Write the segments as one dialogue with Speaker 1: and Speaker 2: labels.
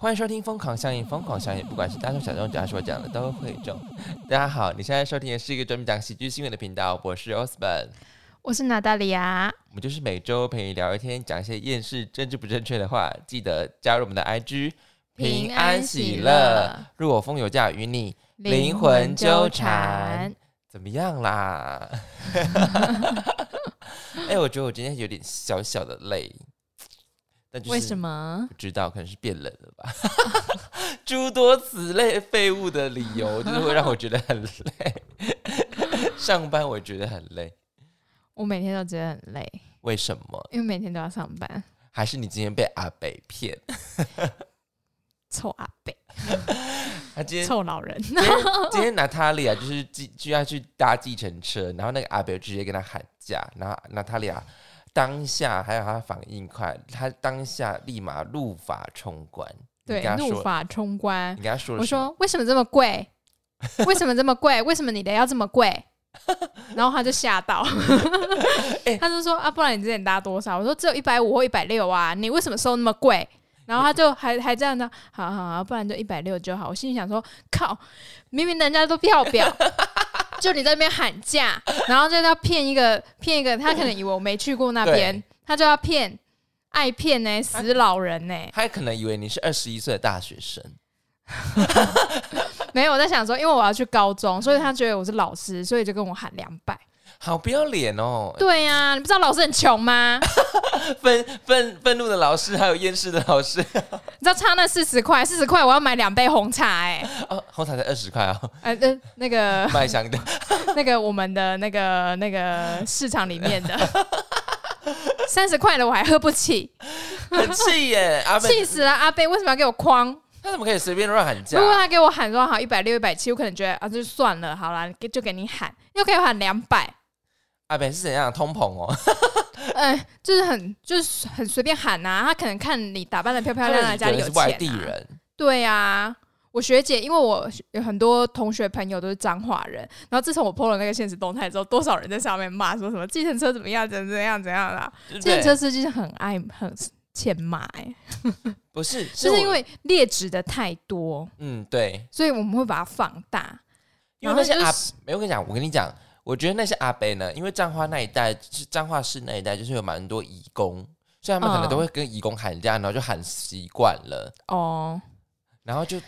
Speaker 1: 欢迎收听《疯狂效应》，疯狂效应，不管是大众小众，只要是我讲的都会中。大家好，你现在收听的是一个专门讲喜剧新闻的频道，我是 Osborn，
Speaker 2: 我是娜大利亚。
Speaker 1: 我们就是每周陪你聊一天，讲一些厌世、政治不正确的话。记得加入我们的 IG，
Speaker 2: 平安喜乐，
Speaker 1: 若我风有假，与你灵魂纠缠，怎么样啦？哎，我觉得我今天有点小小的累。
Speaker 2: 为什么？
Speaker 1: 不知道，可能是变冷了吧。诸多此类废物的理由，就是会让我觉得很累。上班我觉得很累，
Speaker 2: 我每天都觉得很累。
Speaker 1: 为什么？
Speaker 2: 因为每天都要上班。
Speaker 1: 还是你今天被阿北骗？
Speaker 2: 臭阿北，
Speaker 1: 他今天
Speaker 2: 臭老人。
Speaker 1: 今天娜塔莉亚就是就要去搭计程车，然后那个阿北直接跟他喊价，然后娜塔莉亚。当下还有他反应快，他当下立马怒发冲冠。
Speaker 2: 对，怒发冲冠。
Speaker 1: 你跟他说，
Speaker 2: 我说为什么这么贵？为什么这么贵？为什么你的要这么贵？然后他就吓到，他就说啊，不然你之前搭多少？我说只有一百五或一百六啊，你为什么收那么贵？然后他就还还这样的，好好好，不然就一百六就好。我心里想说，靠，明明人家都跳表。就你在那边喊价，然后就要骗一个骗一个，他可能以为我没去过那边，他就要骗，爱骗呢，死老人呢。
Speaker 1: 他可能以为你是二十一岁的大学生，
Speaker 2: 没有我在想说，因为我要去高中，所以他觉得我是老师，所以就跟我喊两百。
Speaker 1: 好不要脸哦！
Speaker 2: 对呀，你不知道老师很穷吗？
Speaker 1: 愤愤愤怒的老师，还有厌世的老师，
Speaker 2: 你知道差那四十块，四十块我要买两杯红茶哎！
Speaker 1: 哦，红茶才二十块哦。
Speaker 2: 呃呃，那个
Speaker 1: 麦香的，
Speaker 2: 那个我们的那个那个市场里面的三十块的我还喝不起，
Speaker 1: 很气耶！阿贝
Speaker 2: 气死了！阿贝为什么要给我框？
Speaker 1: 他怎么可以随便乱喊价？
Speaker 2: 如果他给我喊说好一百六、一百七，我可能觉得啊，就算了，好啦，就给你喊，又可以喊两百。
Speaker 1: 阿北是怎样通膨哦？
Speaker 2: 哎，就是很就是很随便喊呐。他可能看你打扮的漂漂亮亮，家里有钱。
Speaker 1: 外地人。
Speaker 2: 对呀，我学姐，因为我有很多同学朋友都是彰化人。然后自从我 PO 了那个现实动态之后，多少人在上面骂说什么计程车怎么样，怎怎样怎样啦？计程车司机很爱很欠骂哎。
Speaker 1: 不是，
Speaker 2: 就是因为劣质的太多。
Speaker 1: 嗯，对。
Speaker 2: 所以我们会把它放大。
Speaker 1: 因为那些阿，没有跟你讲，我跟你讲。我觉得那些阿伯呢，因为彰化那一带是彰化市那一带，就是有蛮多义工，所以他们可能都会跟义工喊价，然后就喊习惯了哦。然后就，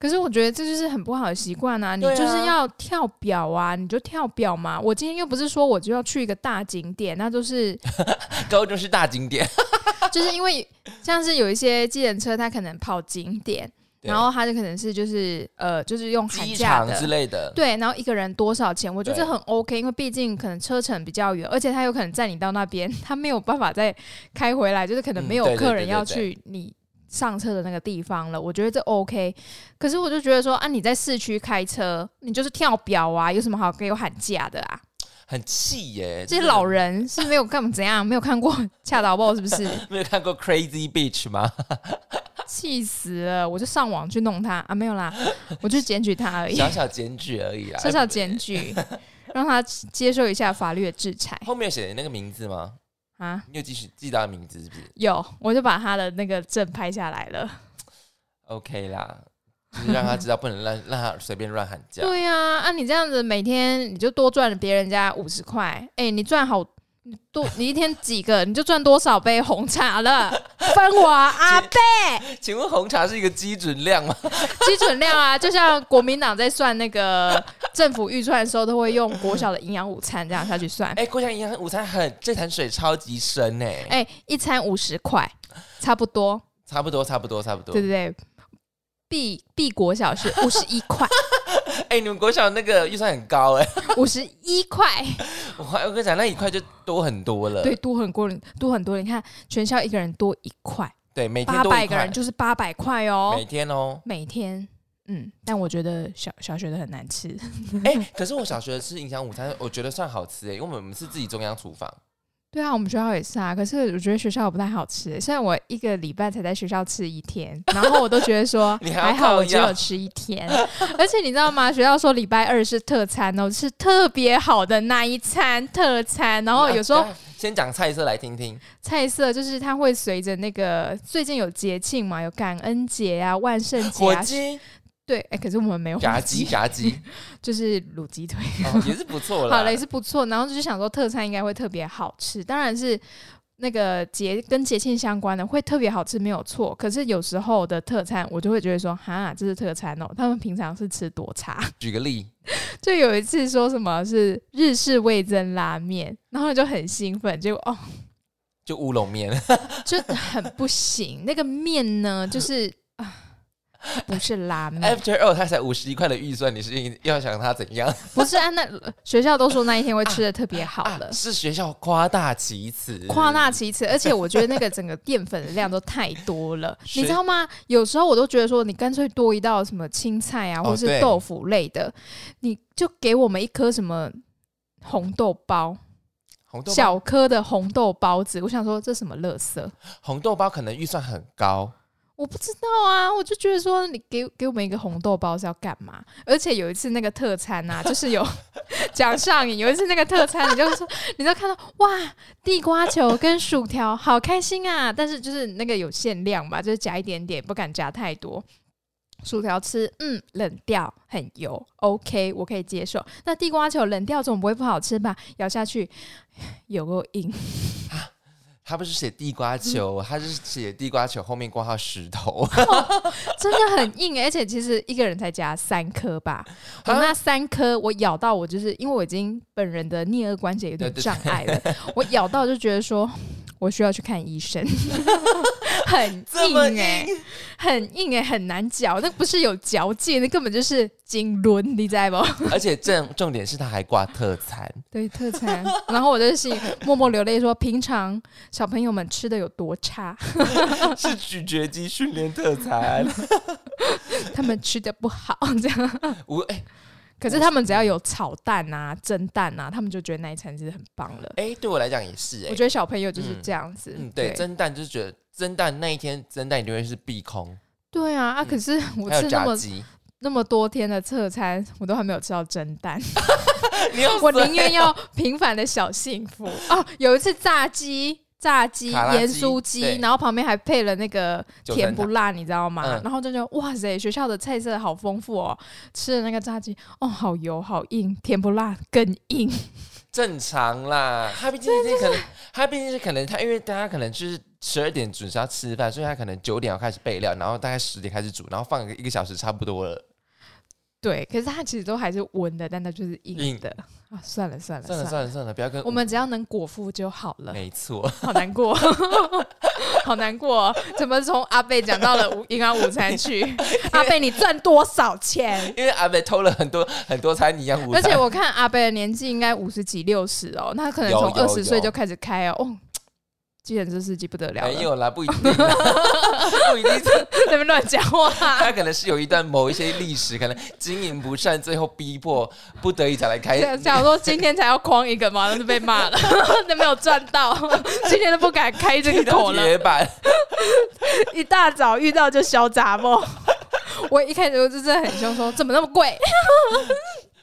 Speaker 2: 可是我觉得这就是很不好的习惯啊！你就是要跳表啊，你就跳表嘛。我今天又不是说我就要去一个大景点，那就是
Speaker 1: 高中是大景点，
Speaker 2: 就是因为像是有一些计程车，它可能跑景点。然后他就可能是就是呃，就是用寒假
Speaker 1: 的之类的，
Speaker 2: 对。然后一个人多少钱？我觉得很 OK，因为毕竟可能车程比较远，而且他有可能载你到那边，他没有办法再开回来，就是可能没有客人要去你上车的那个地方了。我觉得这 OK。可是我就觉得说啊，你在市区开车，你就是跳表啊，有什么好给我喊价的啊？
Speaker 1: 很气耶！
Speaker 2: 这些老人是没有看怎样，没有看过 《恰到爆》是不是？
Speaker 1: 没有看过《Crazy Beach》吗？
Speaker 2: 气死了！我就上网去弄他啊，没有啦，我就检举他而已，
Speaker 1: 小小检举而已啊，
Speaker 2: 小小检举，让他接受一下法律的制裁。
Speaker 1: 后面写那个名字吗？啊，你有继续记他的名字是不是？
Speaker 2: 有，我就把他的那个证拍下来了。
Speaker 1: OK 啦，就是让他知道不能让让他随便乱喊价。
Speaker 2: 对呀，啊，你这样子每天你就多赚了别人家五十块，哎，你赚好。多你一天几个，你就赚多少杯红茶了？分我阿贝。
Speaker 1: 请问红茶是一个基准量吗？
Speaker 2: 基准量啊，就像国民党在算那个政府预算的时候，都会用国小的营养午餐这样下去算。
Speaker 1: 哎，国小营养午餐很这潭水超级深哎。
Speaker 2: 哎，一餐五十块，差不多。
Speaker 1: 差不多，差不多，差不多。
Speaker 2: 对对对，B B 国小是五十一块。
Speaker 1: 哎，你们国小那个预算很高哎，
Speaker 2: 五十一块。
Speaker 1: 我我跟你讲，那一块就多很多了。
Speaker 2: 对，多很多，多很多。你看，全校一个人多一块，
Speaker 1: 对，每天八
Speaker 2: 百个人就是八百块哦，
Speaker 1: 每天哦，
Speaker 2: 每天。嗯，但我觉得小小学的很难吃。
Speaker 1: 哎，可是我小学吃营养午餐，我觉得算好吃哎，因为我们是自己中央厨房。
Speaker 2: 对啊，我们学校也是啊。可是我觉得学校不太好吃。虽然我一个礼拜才在学校吃一天，然后我都觉得说 还好，我只有吃一天。而且你知道吗？学校说礼拜二是特餐哦，是特别好的那一餐特餐。然后有时候
Speaker 1: 先讲菜色来听听。
Speaker 2: 菜色就是它会随着那个最近有节庆嘛，有感恩节啊、万圣节啊。
Speaker 1: 火鸡。
Speaker 2: 对，哎，可是我们没有
Speaker 1: 炸鸡，炸鸡
Speaker 2: 就是卤鸡腿，
Speaker 1: 也是不错了。
Speaker 2: 好了，也是不错。然后就想说特餐应该会特别好吃，当然是那个节跟节庆相关的会特别好吃，没有错。可是有时候的特餐，我就会觉得说，哈，这是特餐哦，他们平常是吃多差。
Speaker 1: 举个例，
Speaker 2: 就有一次说什么是日式味增拉面，然后就很兴奋，结果哦，
Speaker 1: 就乌龙面，
Speaker 2: 就很不行。那个面呢，就是啊。不是拉面
Speaker 1: ，After all，他才五十一块的预算，你是要想他怎样？
Speaker 2: 不是啊，那学校都说那一天会吃的特别好了，
Speaker 1: 是学校夸大其词，
Speaker 2: 夸大其词，而且我觉得那个整个淀粉的量都太多了，你知道吗？有时候我都觉得说，你干脆多一道什么青菜啊，或者是豆腐类的，你就给我们一颗什么红豆包，
Speaker 1: 红豆
Speaker 2: 小颗的红豆包子，我想说这什么乐色？
Speaker 1: 红豆包可能预算很高。
Speaker 2: 我不知道啊，我就觉得说你给给我们一个红豆包是要干嘛？而且有一次那个特餐啊，就是有 讲上瘾。有一次那个特餐，你就说，你就看到哇，地瓜球跟薯条，好开心啊！但是就是那个有限量吧，就是夹一点点，不敢夹太多。薯条吃，嗯，冷掉很油，OK，我可以接受。那地瓜球冷掉总不会不好吃吧？咬下去有够硬。
Speaker 1: 他不是写地瓜球，他是写地瓜球后面挂号石头，
Speaker 2: 真的很硬，而且其实一个人才夹三颗吧。我那三颗我咬到，我就是因为我已经本人的颞颌关节有点障碍了，我咬到就觉得说。我需要去看医生，很硬哎，很硬哎，很难嚼。那不是有嚼劲，那根本就是金轮，你知道不？
Speaker 1: 而且重重点是他还挂特餐，
Speaker 2: 对特餐。然后我就心默默流泪说：平常小朋友们吃的有多差？
Speaker 1: 是咀嚼肌训练特餐，
Speaker 2: 他们吃的不好，这样。
Speaker 1: 我哎。
Speaker 2: 可是他们只要有炒蛋啊、蒸蛋啊，他们就觉得那一餐是很棒了。
Speaker 1: 哎，对我来讲也是哎。
Speaker 2: 我觉得小朋友就是这样子。
Speaker 1: 嗯，对，蒸蛋就是觉得蒸蛋那一天蒸蛋一定会是必空。
Speaker 2: 对啊，啊！可是我吃那么那么多天的侧餐，我都还没有吃到蒸蛋。我宁愿要平凡的小幸福哦。有一次炸鸡。炸鸡、盐酥鸡，然后旁边还配了那个甜不辣，你知道吗？然后就觉得哇塞，学校的菜色好丰富哦！吃的那个炸鸡，哦，好油好硬，甜不辣更硬。
Speaker 1: 正常啦，他毕竟是可能，他毕竟是可能，他因为大家可能就是十二点准时要吃饭，所以他可能九点要开始备料，然后大概十点开始煮，然后放个一个小时差不多了。
Speaker 2: 对，可是它其实都还是温的，但它就是硬的啊！算了算了
Speaker 1: 算了算了算了，不要跟
Speaker 2: 我们只要能果腹就好了。
Speaker 1: 没错，
Speaker 2: 好难过，好难过，怎么从阿贝讲到了营养午餐去？阿贝，你赚多少钱？
Speaker 1: 因为阿贝偷了很多很多餐营养午餐，
Speaker 2: 而且我看阿贝的年纪应该五十几六十哦，那可能从二十岁就开始开哦。计程车司机不得了，
Speaker 1: 没有啦，不一定，不一定在
Speaker 2: 那边乱讲话。
Speaker 1: 他可能是有一段某一些历史，可能经营不善，最后逼迫不得已才来开。
Speaker 2: 想说今天才要框一个嘛，那就被骂了，都没有赚到，今天都不敢开这个口了。一大早遇到就嚣杂不？我一开始就真的很凶，说怎么那么贵？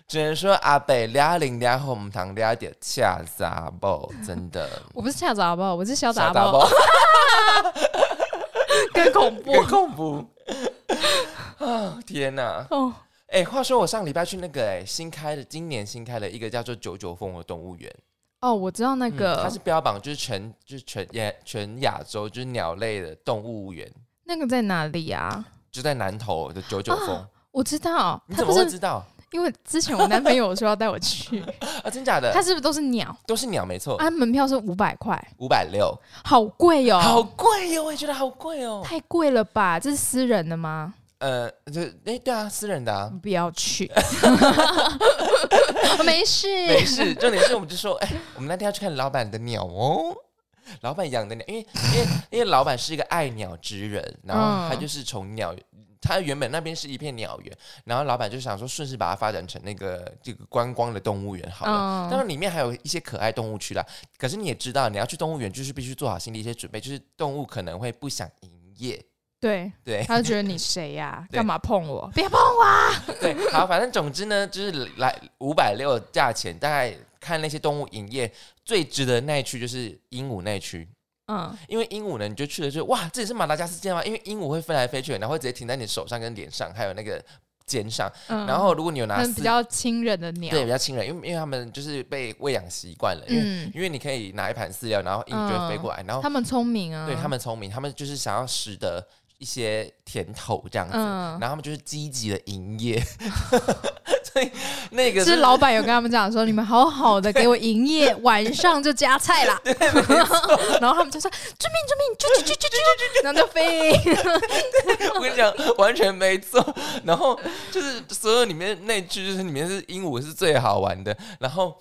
Speaker 1: 只能说阿北俩零俩红糖俩点恰杂包，真的。
Speaker 2: 我不是恰杂包，我是小杂包，更恐怖，
Speaker 1: 更恐怖。啊天哪！哦，哎，话说我上礼拜去那个哎新开的，今年新开的一个叫做九九峰的动物园。
Speaker 2: 哦，我知道那个，
Speaker 1: 它是标榜就是全就是全亚全亚洲就是鸟类的动物园。
Speaker 2: 那个在哪里啊？
Speaker 1: 就在南头的九九峰。
Speaker 2: 我知道，
Speaker 1: 你怎么会知道？
Speaker 2: 因为之前我男朋友说要带我去
Speaker 1: 啊，真假的？
Speaker 2: 他是不是都是鸟？
Speaker 1: 都是鸟，没错。
Speaker 2: 啊，门票是五百块，
Speaker 1: 五百六，
Speaker 2: 好贵哦，
Speaker 1: 好贵哦！我也觉得好贵哦，
Speaker 2: 太贵了吧？这是私人的吗？
Speaker 1: 呃，这哎，对啊，私人的啊，
Speaker 2: 不要去，没事，
Speaker 1: 没事。重点是，我们就说，哎，我们那天要去看老板的鸟哦，老板养的鸟，因为因为因为老板是一个爱鸟之人，然后他就是从鸟。他原本那边是一片鸟园，然后老板就想说顺势把它发展成那个这个观光的动物园好了。当然里面还有一些可爱动物区啦。可是你也知道，你要去动物园就是必须做好心理一些准备，就是动物可能会不想营业。
Speaker 2: 对
Speaker 1: 对，
Speaker 2: 他就觉得你谁呀？干嘛碰我？别碰我！
Speaker 1: 对，好，反正总之呢，就是来五百六价钱，大概。看那些动物营业，最值得那一区就是鹦鹉那一区。嗯，因为鹦鹉呢，你就去了就哇，这里是马达加斯加吗？因为鹦鹉会飞来飞去，然后会直接停在你手上跟脸上，还有那个肩上。然后如果你有拿
Speaker 2: 比较亲人的鸟，
Speaker 1: 对，比较亲人，因为因为他们就是被喂养习惯了，因为因为你可以拿一盘饲料，然后鹦鹉就会飞过来，然后
Speaker 2: 他们聪明啊，
Speaker 1: 对他们聪明，他们就是想要使得一些甜头这样子，然后他们就是积极的营业。那个
Speaker 2: 是老板有跟他们讲说，你们好好的给我营业，晚上就加菜啦。然后他们就说：“遵命遵命，啾啾啾啾啾啾然后就飞。
Speaker 1: 我跟你讲，完全没错。然后就是所有里面那句，就是里面是鹦鹉是最好玩的。然后。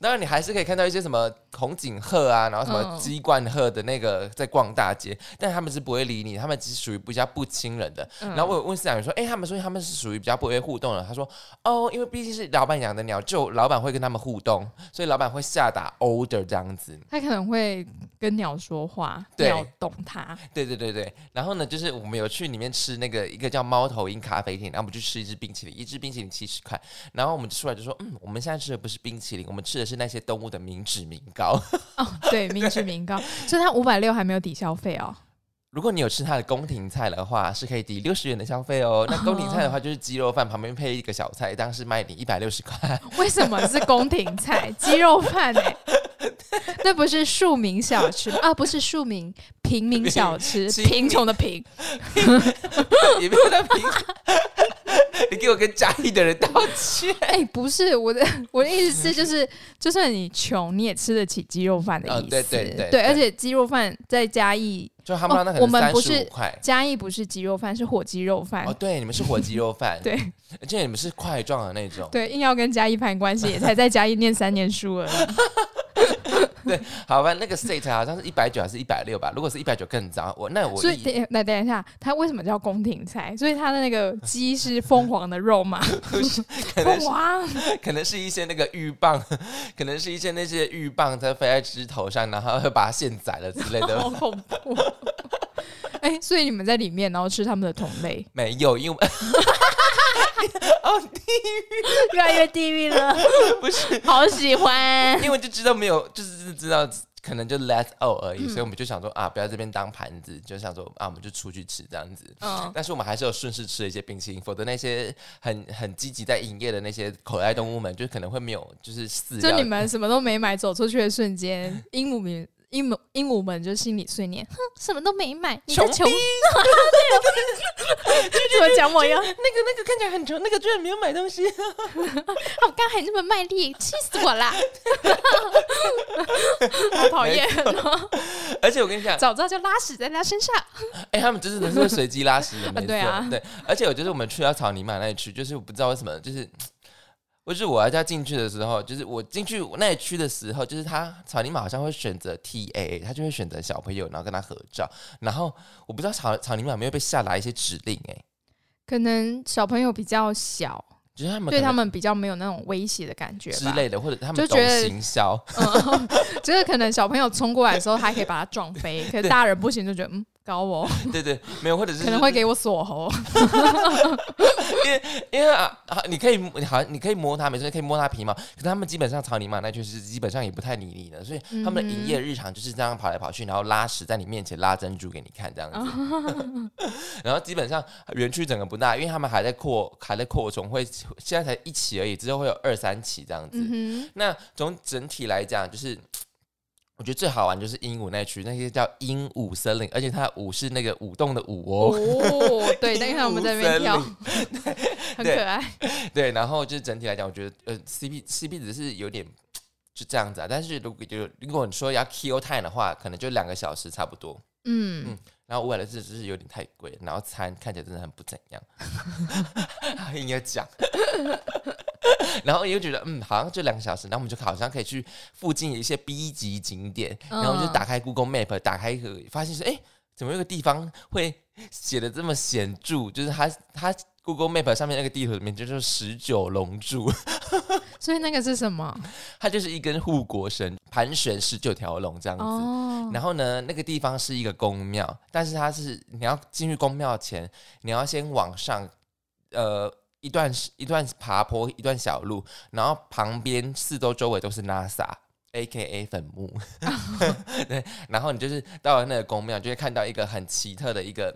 Speaker 1: 当然，你还是可以看到一些什么红颈鹤啊，然后什么鸡冠鹤的那个在逛大街，但他们是不会理你，他们只是属于比较不亲人的。然后我有问饲养员说：“哎，他们说他们是属于比较不会互动的。”他说：“哦，因为毕竟是老板养的鸟，就老板会跟他们互动，所以老板会下达 order 这样子。
Speaker 2: 他可能会跟鸟说话，鸟懂他。
Speaker 1: 对对对对。然后呢，就是我们有去里面吃那个一个叫猫头鹰咖啡厅，然后我们去吃一支冰淇淋，一支冰淇淋七十块。然后我们出来就说：嗯，我们现在吃的不是冰淇淋，我们吃的。”是那些动物的民脂民膏
Speaker 2: 哦，对，民脂民膏，所以它五百六还没有抵消费哦。
Speaker 1: 如果你有吃它的宫廷菜的话，是可以抵六十元的消费哦。那宫廷菜的话，就是鸡肉饭旁边配一个小菜，当时卖你一百六十块。
Speaker 2: 为什么是宫廷菜？鸡肉饭哎，那不是庶民小吃啊？不是庶民平民小吃，贫穷的贫，
Speaker 1: 也没有那贫。你给我跟嘉义的人道歉！
Speaker 2: 哎，不是我的，我的意思是，就是就算你穷，你也吃得起鸡肉饭的意思。
Speaker 1: 对对对，
Speaker 2: 对，而且鸡肉饭在嘉义，
Speaker 1: 就他们那
Speaker 2: 我们不是嘉义不是鸡肉饭，是火鸡肉饭。
Speaker 1: 哦，对，你们是火鸡肉饭，
Speaker 2: 对，
Speaker 1: 而且你们是块状的那种。
Speaker 2: 对，硬要跟嘉义攀关系，也才在嘉义念三年书而已。
Speaker 1: 对，好吧，那个 sate 好像是一百九还是一百六吧？如果是一百九更脏，我那我
Speaker 2: 所以来等一下，它为什么叫宫廷菜？所以它的那个鸡是凤凰的肉吗？凤凰
Speaker 1: 可能是一些那个鹬蚌，可能是一些那些鹬蚌在飞在枝头上，然后把它现宰了之类的，
Speaker 2: 好恐怖。哎，所以你们在里面，然后吃他们的同类？
Speaker 1: 没有，因为 哦，地
Speaker 2: 狱 越来越地狱了，
Speaker 1: 不是
Speaker 2: 好喜欢，
Speaker 1: 因为就知道没有，就是知道可能就 let out 而已，所以我们就想说啊，不要这边当盘子，就想说啊，我们就出去吃这样子。嗯，但是我们还是有顺势吃了一些冰淇淋，否则那些很很积极在营业的那些口袋动物们，就可能会没有就是
Speaker 2: 死。就你们什么都没买，走出去的瞬间，鹦鹉们。鹦鹉鹦鹉们就心里碎念，哼，什么都没买，
Speaker 1: 穷
Speaker 2: 穷，对了，就么讲我呀？那个
Speaker 1: 那个看起来很穷，那个居然没有买东西，
Speaker 2: 我刚还那么卖力，气死我啦！好讨厌
Speaker 1: 而且我跟你讲，
Speaker 2: 早知道就拉屎在他身上。
Speaker 1: 哎，他们真的是会随机拉屎的，没错。
Speaker 2: 对啊，
Speaker 1: 对。而且我觉得我们去到草泥马那里去，就是我不知道为什么，就是。就是我要进去的时候，就是我进去那一区的时候，就是他草泥马好像会选择 T A，他就会选择小朋友，然后跟他合照。然后我不知道草草泥马有没有被下达一些指令，哎，
Speaker 2: 可能小朋友比较小，
Speaker 1: 就是他们
Speaker 2: 对他们比较没有那种威胁的感觉
Speaker 1: 之类的，或者他们就觉得行销，
Speaker 2: 就是可能小朋友冲过来的时候，还可以把他撞飞，可是大人不行，就觉得嗯。高哦，
Speaker 1: 对对，没有，或者是
Speaker 2: 可能会给我锁喉，
Speaker 1: 因为因为啊，你可以，你好，你可以摸它，没事，可以摸它皮毛。可是他们基本上草泥马，那就是基本上也不太理你的，所以他们的营业日常就是这样跑来跑去，然后拉屎在你面前拉珍珠给你看这样子。然后基本上园区整个不大，因为他们还在扩，还在扩充，会现在才一起而已，之后会有二三起这样子。那从整体来讲，就是。我觉得最好玩就是鹦鹉那区，那些叫鹦鹉森林，而且它的舞是那个舞动的舞哦。
Speaker 2: 哦，对，那看我们在那边跳，很可爱。
Speaker 1: 对，然后就是整体来讲，我觉得呃，CP CP 值是有点就这样子啊。但是如果就如果你说要 kill time 的话，可能就两个小时差不多。嗯嗯。然后五百的字只是有点太贵，然后餐看起来真的很不怎样，应该讲。然后又觉得嗯，好像就两个小时，然后我们就好像可以去附近的一些 B 级景点，然后就打开 Google Map，打开一个发现是哎，怎么有个地方会写的这么显著？就是它它 Google Map 上面那个地图里面就是十九龙柱，
Speaker 2: 所以那个是什么？
Speaker 1: 它就是一根护国绳盘旋十九条龙这样子。然后呢，那个地方是一个宫庙，但是它是你要进去宫庙前，你要先往上，呃，一段一段爬坡，一段小路，然后旁边四周周围都是 NASA，A K A 坟墓。对，然后你就是到了那个宫庙，就会看到一个很奇特的一个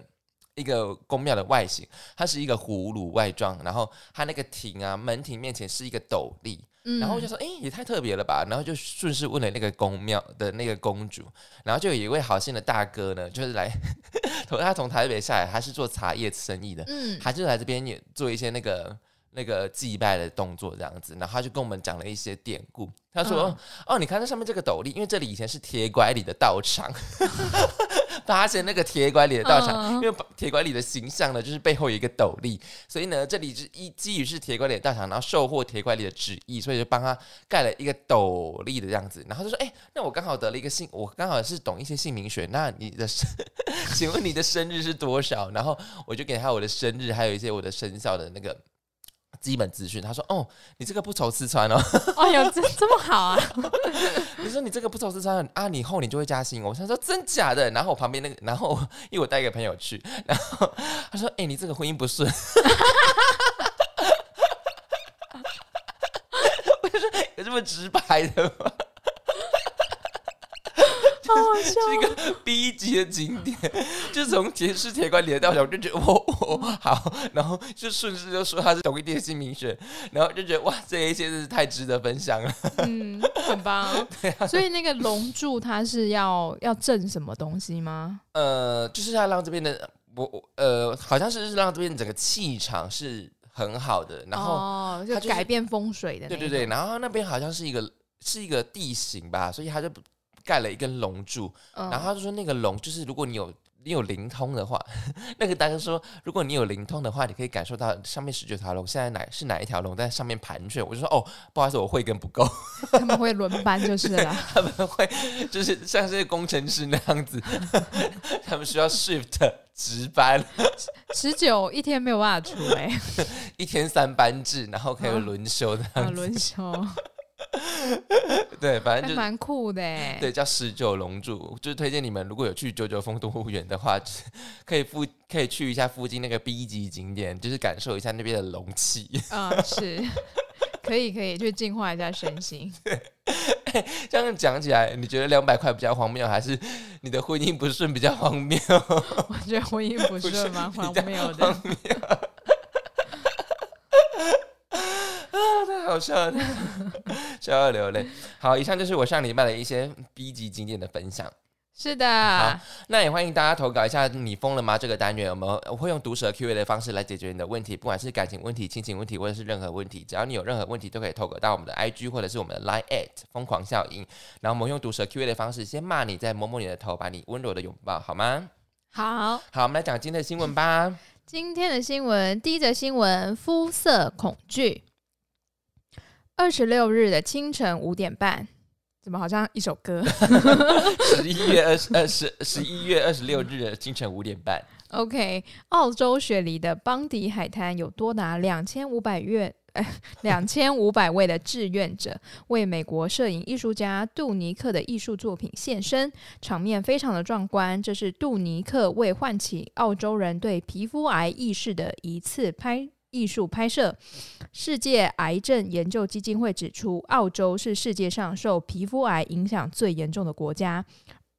Speaker 1: 一个宫庙的外形，它是一个葫芦外状，然后它那个亭啊门亭面前是一个斗笠。然后我就说，哎，也太特别了吧！然后就顺势问了那个宫庙的那个公主，然后就有一位好心的大哥呢，就是来，他从台北下来，他是做茶叶生意的，嗯，他就来这边也做一些那个那个祭拜的动作这样子，然后他就跟我们讲了一些典故。他说，哦，你看这上面这个斗笠，因为这里以前是铁拐李的道场。发现那个铁拐李的道场，因为铁拐李的形象呢，就是背后有一个斗笠，所以呢，这里是一基于是铁拐李的道场，然后受获铁拐李的旨意，所以就帮他盖了一个斗笠的样子。然后就说：“哎，那我刚好得了一个姓，我刚好是懂一些姓名学，那你的生，请问你的生日是多少？”然后我就给他我的生日，还有一些我的生肖的那个。基本资讯，他说：“哦，你这个不愁吃穿哦。”
Speaker 2: 哎呦，这这么好啊！
Speaker 1: 你说你这个不愁吃穿啊，你后年就会加薪哦。我想说真假的，然后我旁边那个，然后因为我带一个朋友去，然后他说：“哎，你这个婚姻不顺。” 我就说有这么直白的吗？是一个 B 级的景点，就从铁狮铁拐李的道场，我就觉得哦好，然后就顺势就说他是同一点新名选，然后就觉得哇，这一切真是太值得分享了。
Speaker 2: 嗯，很棒。对啊，所以那个龙柱它是要要镇什么东西吗？
Speaker 1: 呃，就是要让这边的我呃，好像是让这边整个气场是很好的，然后
Speaker 2: 就改变风水的。
Speaker 1: 对对对，然后那边好像是一个是一个地形吧，所以它就。盖了一根龙柱，然后他就说那个龙就是如果你有你有灵通的话，那个大哥说如果你有灵通的话，你可以感受到上面十九条龙现在哪是哪一条龙在上面盘旋。我就说哦，不好意思，我慧根不够。
Speaker 2: 他们会轮班就是了，
Speaker 1: 他们会就是像这些工程师那样子，他们需要 shift 值班。
Speaker 2: 十九一天没有办法出哎，
Speaker 1: 一天三班制，然后可以轮休的样子。
Speaker 2: 轮休。
Speaker 1: 对，反正就
Speaker 2: 蛮酷的。
Speaker 1: 对，叫十九龙柱，就是推荐你们如果有去九九峰动物园的话，可以附可以去一下附近那个 B 级景点，就是感受一下那边的龙气。
Speaker 2: 啊，是，可以可以去净化一下身心。
Speaker 1: 这样讲起来，你觉得两百块比较荒谬，还是你的婚姻不顺比较荒谬？
Speaker 2: 我觉得婚姻不顺蛮荒谬的。
Speaker 1: 太好笑了，笑到流泪。好，以上就是我上礼拜的一些 B 级景点的分享。
Speaker 2: 是的，
Speaker 1: 好，那也欢迎大家投稿一下，你疯了吗？这个单元我们我会用毒舌 Q A 的方式来解决你的问题，不管是感情问题、亲情问题，或者是任何问题，只要你有任何问题，都可以投稿到我们的 I G 或者是我们的 Line at 疯狂效应。然后我们用毒舌 Q A 的方式，先骂你，再摸摸你的头，把你温柔的拥抱，好吗？
Speaker 2: 好，
Speaker 1: 好，我们来讲今天的新闻吧。
Speaker 2: 今天的新闻，第一则新闻：肤色恐惧。二十六日的清晨五点半，怎么好像一首歌？
Speaker 1: 十一月二十二十十一月二十六日的清晨五点半。
Speaker 2: OK，澳洲雪梨的邦迪海滩有多达两千五百月两千五百位的志愿者为美国摄影艺术家杜尼克的艺术作品献身，场面非常的壮观。这是杜尼克为唤起澳洲人对皮肤癌意识的一次拍。艺术拍摄，世界癌症研究基金会指出，澳洲是世界上受皮肤癌影响最严重的国家。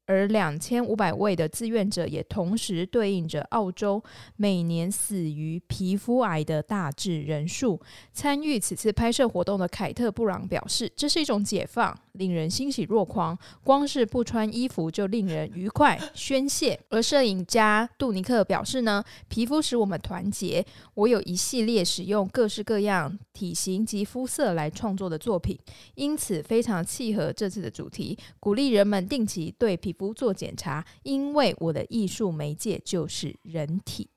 Speaker 2: 而两千五百位的志愿者也同时对应着澳洲每年死于皮肤癌的大致人数。参与此次拍摄活动的凯特·布朗表示：“这是一种解放，令人欣喜若狂。光是不穿衣服就令人愉快 宣泄。”而摄影家杜尼克表示：“呢，皮肤使我们团结。我有一系列使用各式各样体型及肤色来创作的作品，因此非常契合这次的主题，鼓励人们定期对皮。”肤做检查，因为我的艺术媒介就是人体。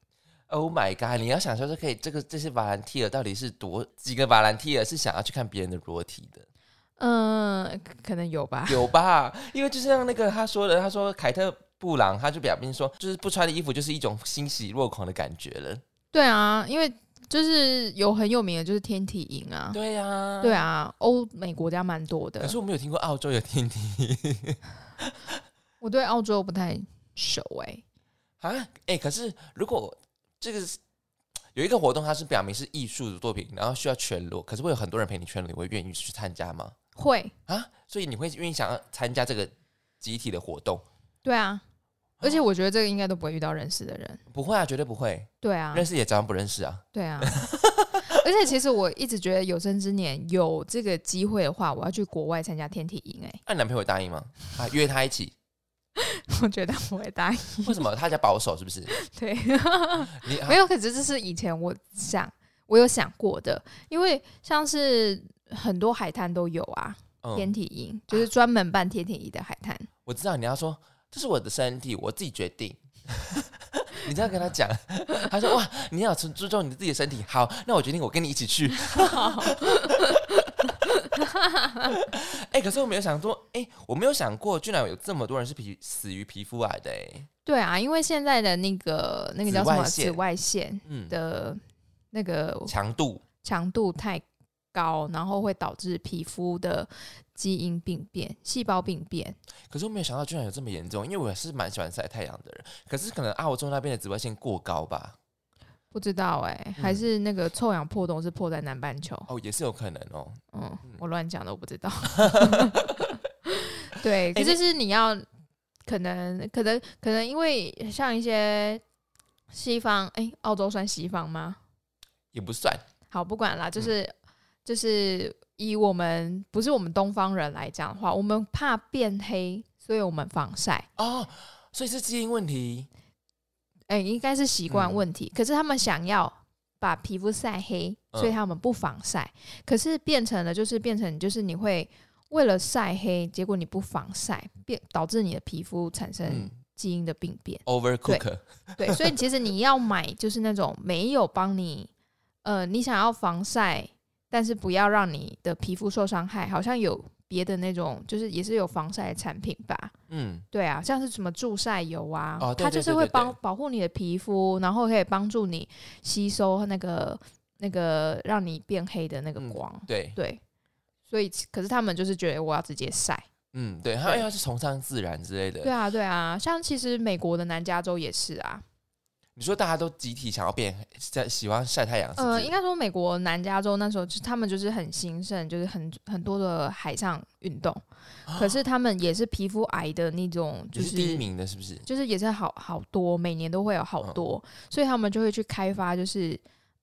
Speaker 1: Oh my god！你要想说，这可以，这个这些瓦兰蒂尔到底是多几个瓦兰蒂尔是想要去看别人的裸体的？
Speaker 2: 嗯，可能有吧，
Speaker 1: 有吧？因为就像那个他说的，他说凯特布朗，他就表明说，就是不穿的衣服就是一种欣喜若狂的感觉了。
Speaker 2: 对啊，因为。就是有很有名的，就是天体营啊。
Speaker 1: 对啊，
Speaker 2: 对啊，欧美国家蛮多的。
Speaker 1: 可是我没有听过澳洲有天体。
Speaker 2: 我对澳洲不太熟哎，
Speaker 1: 啊哎，可是如果这个有一个活动，它是表明是艺术的作品，然后需要全裸，可是会有很多人陪你全裸，你会愿意去参加吗？
Speaker 2: 会
Speaker 1: 啊，所以你会愿意想要参加这个集体的活动？
Speaker 2: 对啊，而且我觉得这个应该都不会遇到认识的人，
Speaker 1: 不会啊，绝对不会。
Speaker 2: 对啊，
Speaker 1: 认识也照样不认识啊。
Speaker 2: 对啊，而且其实我一直觉得有生之年有这个机会的话，我要去国外参加天体营。哎，
Speaker 1: 那你男朋友答应吗？啊，约他一起。
Speaker 2: 我觉得不会答应。
Speaker 1: 为什么？他家保守是不是？
Speaker 2: 对，没有。可是这是以前我想，我有想过的，因为像是很多海滩都有啊，天体营就是专门办天体营的海滩。
Speaker 1: 我知道你要说这是我的身体，我自己决定。你这样跟他讲，他说哇，你要尊注重你自己的身体。好，那我决定我跟你一起去。哎，可是我没有想说，哎，我没有想过，居然有这么多人是皮死于皮肤癌的，哎。
Speaker 2: 对啊，因为现在的那个那个叫什么紫外线的，那个
Speaker 1: 强度
Speaker 2: 强度太高，然后会导致皮肤的基因病变、细胞病变。
Speaker 1: 可是我没有想到，居然有这么严重，因为我是蛮喜欢晒太阳的人。可是可能澳洲那边的紫外线过高吧。
Speaker 2: 不知道哎，还是那个臭氧破洞是破在南半球
Speaker 1: 哦，也是有可能哦。
Speaker 2: 嗯，我乱讲的，我不知道。对，可是是你要可能可能可能，因为像一些西方，哎，澳洲算西方吗？
Speaker 1: 也不算。
Speaker 2: 好，不管啦，就是就是以我们不是我们东方人来讲的话，我们怕变黑，所以我们防晒
Speaker 1: 哦，所以是基因问题。
Speaker 2: 哎，应该是习惯问题。可是他们想要把皮肤晒黑，所以他们不防晒。可是变成了，就是变成，就是你会为了晒黑，结果你不防晒，变导致你的皮肤产生基因的病变。
Speaker 1: Overcook。
Speaker 2: 对，所以其实你要买就是那种没有帮你，呃，你想要防晒，但是不要让你的皮肤受伤害，好像有。别的那种就是也是有防晒产品吧，嗯，对啊，像是什么助晒油啊，它就是会帮保护你的皮肤，然后可以帮助你吸收那个那个让你变黑的那个光，
Speaker 1: 对
Speaker 2: 对，所以可是他们就是觉得我要直接晒，
Speaker 1: 嗯，对，他要是崇尚自然之类的，
Speaker 2: 对啊对啊，像其实美国的南加州也是啊。
Speaker 1: 你说大家都集体想要变在喜欢晒太阳？呃，
Speaker 2: 应该说美国南加州那时候就他们就是很兴盛，就是很很多的海上运动。可是他们也是皮肤癌的那种，就是
Speaker 1: 第一名的，是不是？
Speaker 2: 就是也是好好多，每年都会有好多，所以他们就会去开发，就是。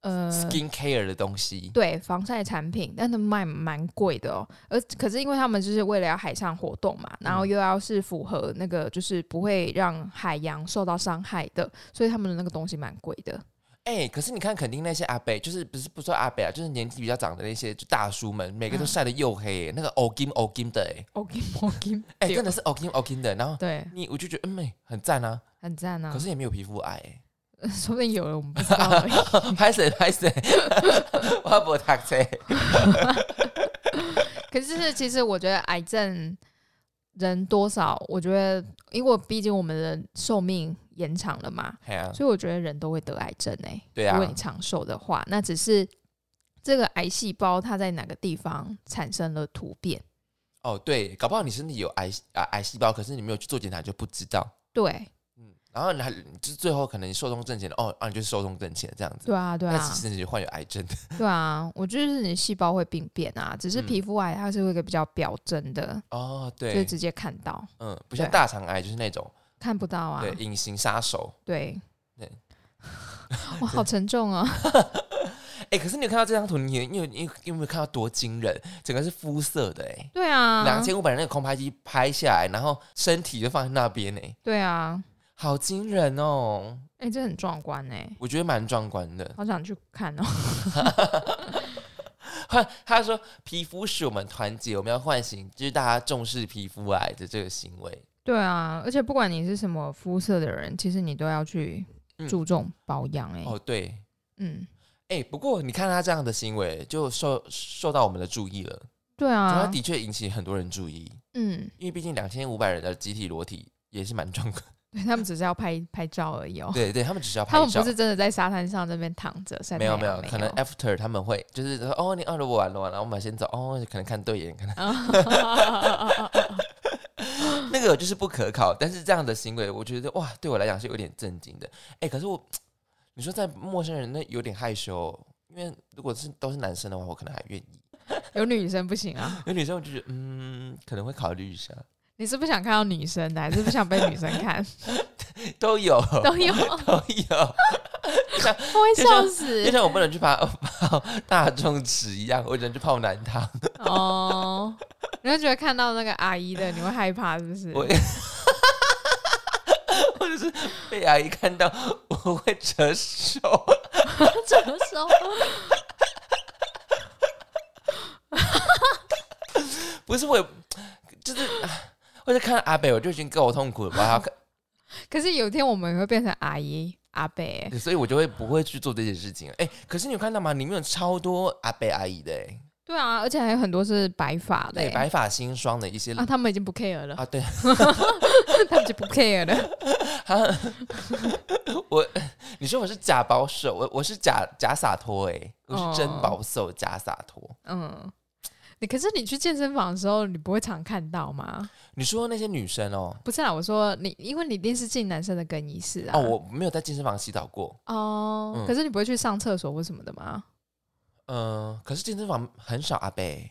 Speaker 1: 呃，skin care 的东西，
Speaker 2: 对，防晒产品，但是卖蛮贵的哦。而可是因为他们就是为了要海上活动嘛，然后又要是符合那个就是不会让海洋受到伤害的，所以他们的那个东西蛮贵的。
Speaker 1: 哎，可是你看，肯定那些阿伯，就是不是不说阿伯啊，就是年纪比较长的那些就大叔们，每个都晒得又黑，那个 o g i m o g i m 的 哎
Speaker 2: o g i m o g i m
Speaker 1: 哎，真的是 o g i m o g i m 的。然后对你，我就觉得嗯，美很赞啊，
Speaker 2: 很赞啊。
Speaker 1: 可是也没有皮肤癌。
Speaker 2: 说不定有了，我们不知道。
Speaker 1: 拍谁拍谁，我不搭车。
Speaker 2: 可是，其实我觉得癌症人多少，我觉得，因为毕竟我们的寿命延长了嘛，所以我觉得人都会得癌症诶。
Speaker 1: 对啊，
Speaker 2: 如果你长寿的话，那只是这个癌细胞它在哪个地方产生了突变。
Speaker 1: 哦，对，搞不好你身体有癌啊癌细胞，可是你没有去做检查就不知道。
Speaker 2: 对。
Speaker 1: 然后你还就是最后可能你寿终正寝了哦，啊你就是寿终正寝这样子。
Speaker 2: 对啊，对啊。
Speaker 1: 那其实你患有癌症。
Speaker 2: 对啊，我觉得是你细胞会病变啊，只是皮肤癌它是一个比较表征的
Speaker 1: 哦，对，
Speaker 2: 就直接看到。
Speaker 1: 嗯，不像大肠癌就是那种
Speaker 2: 看不到啊，
Speaker 1: 对，隐形杀手。
Speaker 2: 对对。哇，好沉重啊！
Speaker 1: 哎，可是你有看到这张图，你你有你有没有看到多惊人？整个是肤色的哎。
Speaker 2: 对啊。
Speaker 1: 两千五百人那个空拍机拍下来，然后身体就放在那边呢。
Speaker 2: 对啊。
Speaker 1: 好惊人哦！
Speaker 2: 哎，这很壮观哎，
Speaker 1: 我觉得蛮壮观的，
Speaker 2: 好想去看哦。
Speaker 1: 他说：“皮肤使我们团结，我们要唤醒，就是大家重视皮肤癌的这个行为。”
Speaker 2: 对啊，而且不管你是什么肤色的人，其实你都要去注重保养哎。
Speaker 1: 哦，对，嗯，哎，不过你看他这样的行为，就受受到我们的注意了。
Speaker 2: 对啊，
Speaker 1: 他的确引起很多人注意。嗯，因为毕竟两千五百人的集体裸体也是蛮壮观。
Speaker 2: 他们只是要拍拍照而已哦。
Speaker 1: 对对，他们只是要拍照。
Speaker 2: 他们不是真的在沙滩上那边躺着晒没
Speaker 1: 有没有，可能 after 他们会就是说哦，你饿了我完了玩了，我们先走哦，可能看对眼，可能。那个就是不可靠，但是这样的行为，我觉得哇，对我来讲是有点震惊的。哎，可是我你说在陌生人那有点害羞，因为如果是都是男生的话，我可能还愿意。
Speaker 2: 有女生不行啊？
Speaker 1: 有女生我就觉得，嗯，可能会考虑一下。
Speaker 2: 你是不想看到女生的，还是不想被女生看？
Speaker 1: 都有，
Speaker 2: 都有，
Speaker 1: 都有。
Speaker 2: 我会笑死，
Speaker 1: 就像我不能去泡泡大众池一样，我只能去泡男汤。
Speaker 2: 哦，你会觉得看到那个阿姨的，你会害怕是不是？
Speaker 1: 我，或者是被阿姨看到，我会折手，
Speaker 2: 折手。
Speaker 1: 不是我，就是或者看阿北，我就已经够痛苦了。我还要看，
Speaker 2: 可是有一天我们会变成阿姨。阿伯，
Speaker 1: 所以我就会不会去做这些事情。哎，可是你有看到吗？里面有超多阿伯阿姨的，哎，
Speaker 2: 对啊，而且还有很多是白发的，
Speaker 1: 对，白发新霜的一些
Speaker 2: 啊，他们已经不 care 了
Speaker 1: 啊，对，
Speaker 2: 他们就不 care 了。
Speaker 1: 我，你说我是假保守，我我是假假洒脱，哎，我是真保守假洒脱，嗯。
Speaker 2: 你可是你去健身房的时候，你不会常看到吗？
Speaker 1: 你说那些女生哦，
Speaker 2: 不是啊，我说你，因为你一定是进男生的更衣室啊。
Speaker 1: 哦，我没有在健身房洗澡过
Speaker 2: 哦。可是你不会去上厕所或什么的吗？
Speaker 1: 嗯，可是健身房很少阿贝。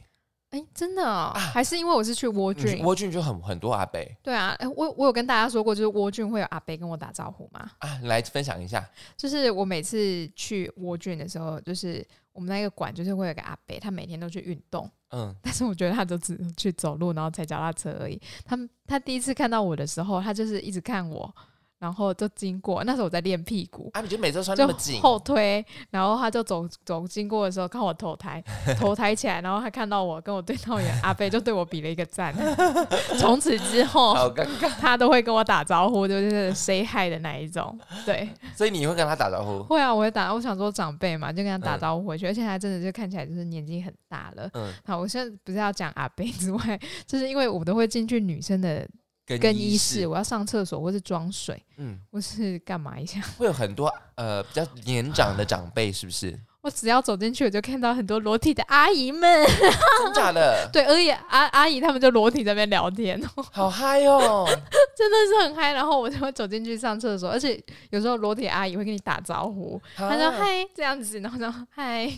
Speaker 2: 哎，真的啊？还是因为我是去蜗郡，
Speaker 1: 蜗郡就很很多阿贝。
Speaker 2: 对啊，哎，我我有跟大家说过，就是蜗郡会有阿贝跟我打招呼吗？
Speaker 1: 啊，来分享一下。
Speaker 2: 就是我每次去蜗郡的时候，就是我们那个馆，就是会有个阿伯，他每天都去运动。嗯，但是我觉得他就只去走路，然后踩脚踏车而已。他他第一次看到我的时候，他就是一直看我。然后就经过，那时候我在练屁股
Speaker 1: 啊，你就每周穿那么紧，
Speaker 2: 后推，然后他就走走经过的时候，看我头抬头抬起来，然后他看到我跟我对到眼，阿贝就对我比了一个赞。从此之后，
Speaker 1: 好尴尬，
Speaker 2: 他都会跟我打招呼，就是 say hi 的那一种。对，
Speaker 1: 所以你会跟他打招呼？
Speaker 2: 会啊，我会打。我想说长辈嘛，就跟他打招呼回去，而且他真的就看起来就是年纪很大了。嗯，好，我现在不是要讲阿贝之外，就是因为我都会进去女生的。更衣室，我要上厕所或是装水，嗯，或是干嘛一下？
Speaker 1: 会有很多呃比较年长的长辈，是不是？
Speaker 2: 我只要走进去，我就看到很多裸体的阿姨们，
Speaker 1: 真假的？
Speaker 2: 对，而且阿阿姨他们就裸体在那边聊天，
Speaker 1: 好嗨哦，
Speaker 2: 真的是很嗨。然后我就会走进去上厕所，而且有时候裸体阿姨会跟你打招呼，她说嗨这样子，然后说嗨。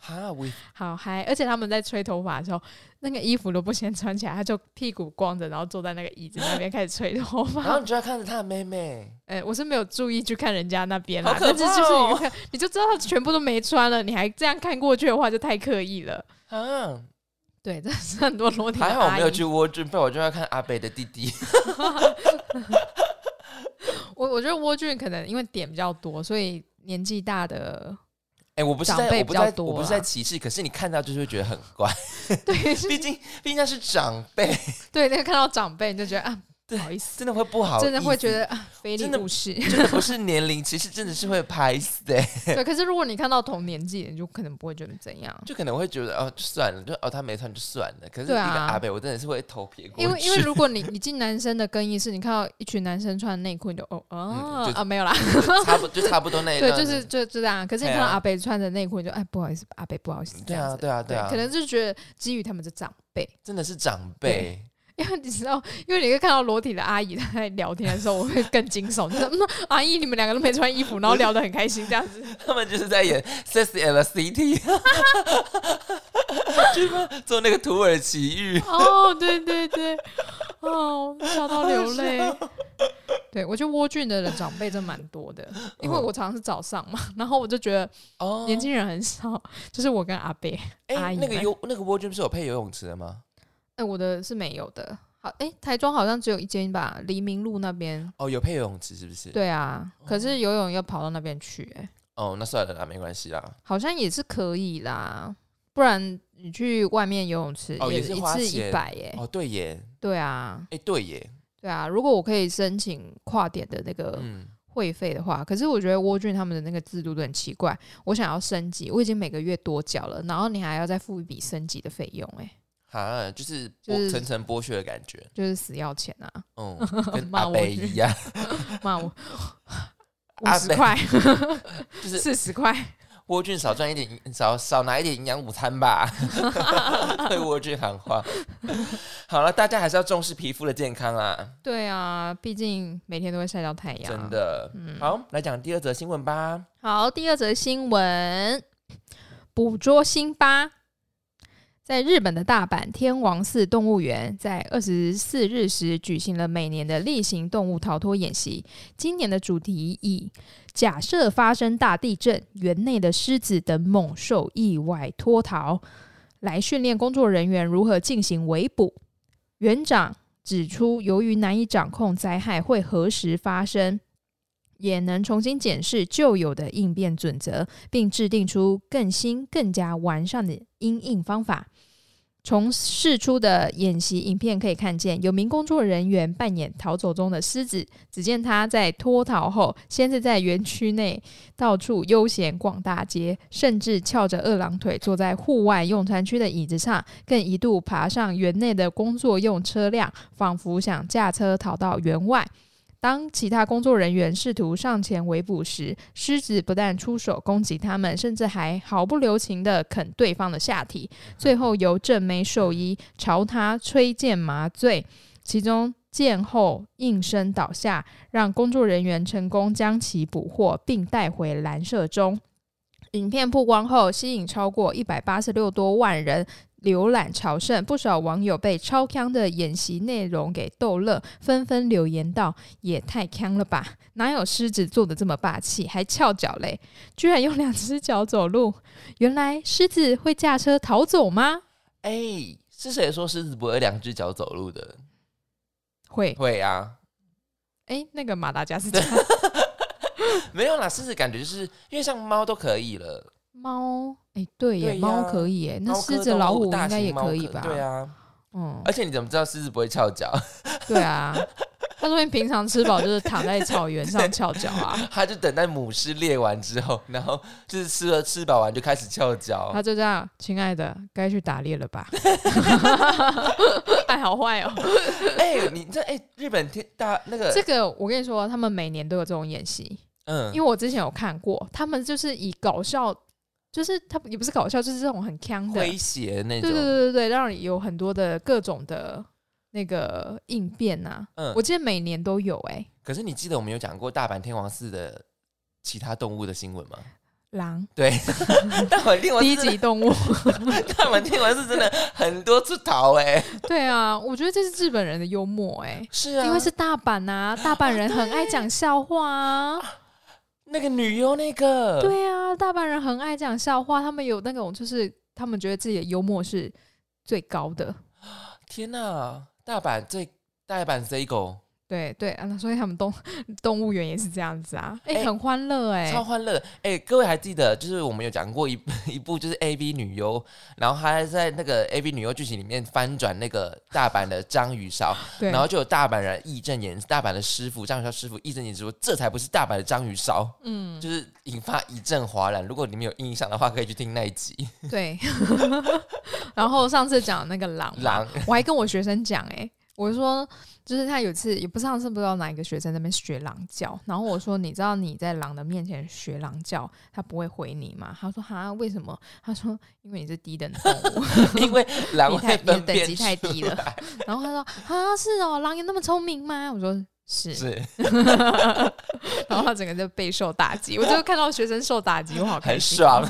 Speaker 1: 哈，我
Speaker 2: 好嗨！而且他们在吹头发的时候，那个衣服都不先穿起来，他就屁股光着，然后坐在那个椅子那边开始吹头发。
Speaker 1: 然后你就要看着他的妹妹。
Speaker 2: 哎，我是没有注意去看人家那边啦，但是就是你看，你就知道他全部都没穿了，你还这样看过去的话，就太刻意了。啊，对，这是很多裸体。
Speaker 1: 还好我没有去窝俊，不然我就要看阿北的弟弟。
Speaker 2: 我我觉得蜗俊可能因为点比较多，所以年纪大的。
Speaker 1: 哎，我不是在，我不在，我不是在歧视，可是你看到就是会觉得很怪。
Speaker 2: 对，
Speaker 1: 毕竟毕竟那是长辈。
Speaker 2: 对，那个看到长辈你就觉得啊。不好意思，
Speaker 1: 真的会不好，
Speaker 2: 真的会觉得啊，非礼勿视，
Speaker 1: 真的不是年龄，其实真的是会拍死的。
Speaker 2: 对，可是如果你看到同年纪，你就可能不会觉得怎样，
Speaker 1: 就可能会觉得哦，算了，就哦，他没穿就算了。可是一个阿北，我真的是会头撇过
Speaker 2: 因为因为如果你你进男生的更衣室，你看到一群男生穿内裤，你就哦哦啊没有啦，
Speaker 1: 差不就差不多那
Speaker 2: 对，就是就就这样。可是你看到阿北穿着内裤，你就哎不好意思，阿北不好意思，
Speaker 1: 对啊对啊对啊，
Speaker 2: 可能就是觉得基于他们是长辈，
Speaker 1: 真的是长辈。
Speaker 2: 因为你知道，因为你会看到裸体的阿姨在聊天的时候，我会更惊悚。说：“阿姨，你们两个都没穿衣服，然后聊得很开心，这样子。”
Speaker 1: 他们就是在演《Sex and the City》，就是做那个土耳其浴。
Speaker 2: 哦，对对对，哦，笑到流泪。对，我觉得蜗俊的人长辈真蛮多的，因为我常常是早上嘛，然后我就觉得哦，年轻人很少，就是我跟阿贝阿姨。
Speaker 1: 那个游那个蜗俊不是有配游泳池的吗？
Speaker 2: 哎，我的是没有的。好，哎，台中好像只有一间吧，黎明路那边。
Speaker 1: 哦，有配游泳池是不是？
Speaker 2: 对啊，可是游泳要跑到那边去，哎。
Speaker 1: 哦，那算了啦，没关系啦。
Speaker 2: 好像也是可以啦，不然你去外面游泳池也是一次一百耶。
Speaker 1: 哦，对耶。
Speaker 2: 对啊。
Speaker 1: 哎，对耶。
Speaker 2: 对啊，如果我可以申请跨点的那个会费的话，可是我觉得沃俊他们的那个制度都很奇怪。我想要升级，我已经每个月多缴了，然后你还要再付一笔升级的费用，哎。
Speaker 1: 啊，就是就是层层剥削的感觉，
Speaker 2: 就是死要钱啊！
Speaker 1: 嗯，跟阿北一样，
Speaker 2: 骂我 五十块，就是 四十块。
Speaker 1: 蜗菌少赚一点，少少拿一点营养午餐吧。对蜗菌喊话。好了，大家还是要重视皮肤的健康啊。
Speaker 2: 对啊，毕竟每天都会晒到太阳。
Speaker 1: 真的。嗯好，来讲第二则新闻吧。
Speaker 2: 好，第二则新闻，捕捉辛巴。在日本的大阪天王寺动物园，在二十四日时举行了每年的例行动物逃脱演习。今年的主题以“假设发生大地震，园内的狮子等猛兽意外脱逃”来训练工作人员如何进行围捕。园长指出，由于难以掌控灾害会何时发生，也能重新检视旧有的应变准则，并制定出更新、更加完善的应应方法。从释出的演习影片可以看见，有名工作人员扮演逃走中的狮子。只见他在脱逃后，先是在园区内到处悠闲逛大街，甚至翘着二郎腿坐在户外用餐区的椅子上，更一度爬上园内的工作用车辆，仿佛想驾车逃到园外。当其他工作人员试图上前围捕时，狮子不但出手攻击他们，甚至还毫不留情地啃对方的下体。最后由正妹兽医朝他吹剑麻醉，其中剑后应声倒下，让工作人员成功将其捕获并带回蓝舍中。影片曝光后，吸引超过一百八十六多万人。浏览朝圣，不少网友被超康的演习内容给逗乐，纷纷留言道：“也太康了吧！哪有狮子做的这么霸气，还翘脚嘞？居然用两只脚走路！原来狮子会驾车逃走吗？”
Speaker 1: 哎，是谁说狮子不会两只脚走路的？
Speaker 2: 会
Speaker 1: 会啊！
Speaker 2: 哎，那个马达加斯加
Speaker 1: 没有啦，狮子感觉就是因为像猫都可以了。
Speaker 2: 猫，哎，对耶，猫可以耶，那狮子、老虎应该也可以吧？
Speaker 1: 对啊，嗯，而且你怎么知道狮子不会翘脚？
Speaker 2: 对啊，他说你平常吃饱就是躺在草原上翘脚啊。
Speaker 1: 他就等待母狮猎完之后，然后就是吃了吃饱完就开始翘脚。
Speaker 2: 他就这样，亲爱的，该去打猎了吧？哎，好坏哦！
Speaker 1: 哎，你这哎，日本天大那个
Speaker 2: 这个，我跟你说，他们每年都有这种演习。嗯，因为我之前有看过，他们就是以搞笑。就是他也不是搞笑，就是这种很腔的
Speaker 1: 诙谐那种。
Speaker 2: 对对对对对，让你有很多的各种的那个应变呐。嗯，我记得每年都有哎。
Speaker 1: 可是你记得我们有讲过大阪天王寺的其他动物的新闻吗？
Speaker 2: 狼。
Speaker 1: 对，大阪天王
Speaker 2: 低级动物。
Speaker 1: 大阪天王寺真的很多出逃哎。
Speaker 2: 对啊，我觉得这是日本人的幽默哎。
Speaker 1: 是啊，
Speaker 2: 因为是大阪啊，大阪人很爱讲笑话啊。
Speaker 1: 那个女优，那个
Speaker 2: 对啊，大阪人很爱讲笑话，他们有那种，就是他们觉得自己的幽默是最高的。
Speaker 1: 天哪，大阪最大阪 Z 狗。
Speaker 2: 对对啊，所以他们动动物园也是这样子啊，哎，很欢乐哎，
Speaker 1: 超欢乐哎！各位还记得，就是我们有讲过一 一部就是 A B 女优，然后还在那个 A B 女优剧情里面翻转那个大阪的章鱼烧，然后就有大阪人义正言大阪的师傅章鱼烧师傅义正言辞说，这才不是大阪的章鱼烧，嗯，就是引发一阵哗然。如果你们有印象的话，可以去听那一集。
Speaker 2: 对，然后上次讲那个狼狼，我还跟我学生讲哎。我说，就是他有次也不上次不知道哪一个学生那边学狼叫，然后我说，你知道你在狼的面前学狼叫，他不会回你吗？他说哈，为什么？他说因为你是低等动物，
Speaker 1: 因为狼
Speaker 2: 太
Speaker 1: 你的
Speaker 2: 等级太低了。然后他说啊，是哦，狼有那么聪明吗？我说。是。
Speaker 1: 是，
Speaker 2: 然后他整个就备受打击，我就看到学生受打击，我好开
Speaker 1: 心，爽，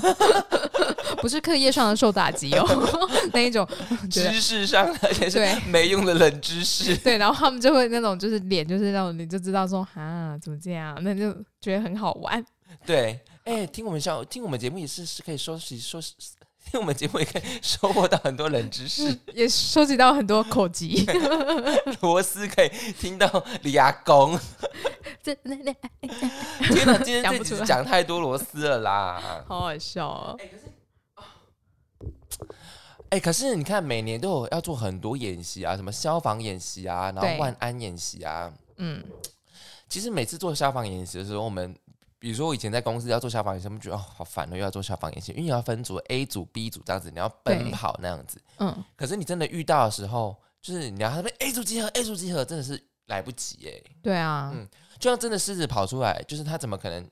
Speaker 2: 不是课业上的受打击哦，那一种
Speaker 1: 知识上而且是没用的冷知识，
Speaker 2: 对，然后他们就会那种就是脸就是那种你就知道说啊怎么这样，那就觉得很好玩，
Speaker 1: 对，哎，听我们笑，听我们节目也是是可以说是说是。听我们节目也可以收获到很多冷知识，
Speaker 2: 也收集到很多口疾。
Speaker 1: 螺丝可以听到李亚公。这那那，天哪！今天这集讲太多螺丝了啦，
Speaker 2: 好好笑哦。
Speaker 1: 哎，可是你看，每年都有要做很多演习啊，什么消防演习啊，然后万安演习啊。嗯，其实每次做消防演习的时候，我们。比如说，我以前在公司要做消防演习，我们觉得哦，好烦哦，又要做消防演习，因为你要分组，A 组、B 组这样子，你要奔跑那样子。嗯。可是你真的遇到的时候，就是你要他们 A 组集合，A 组集合，真的是来不及哎。
Speaker 2: 对啊。
Speaker 1: 嗯。就像真的狮子跑出来，就是他怎么可能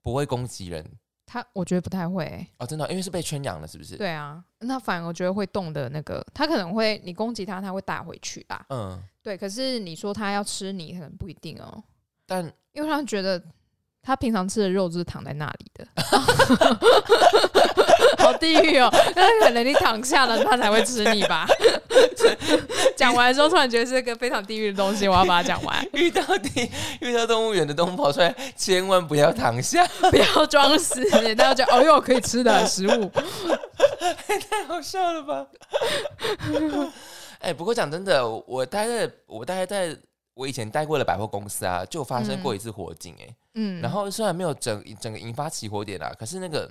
Speaker 1: 不会攻击人？
Speaker 2: 他我觉得不太会
Speaker 1: 哦，真的，因为是被圈养了，是不是？
Speaker 2: 对啊，那反而我觉得会动的那个，他可能会你攻击他，他会打回去啦。嗯，对。可是你说他要吃你，可能不一定哦。
Speaker 1: 但
Speaker 2: 因为他觉得。他平常吃的肉就是躺在那里的，好地狱哦！那可能你躺下了，他才会吃你吧？讲完之后，突然觉得是一个非常地狱的东西，我要把它讲完。
Speaker 1: 遇到地，遇到动物园的动物跑出来，千万不要躺下，
Speaker 2: 不要装死，大家觉得哦哟可以吃的食物，
Speaker 1: 太好笑了吧？哎，不过讲真的，我待在我待在。我以前待过的百货公司啊，就发生过一次火警哎，嗯，然后虽然没有整整个引发起火点啊，可是那个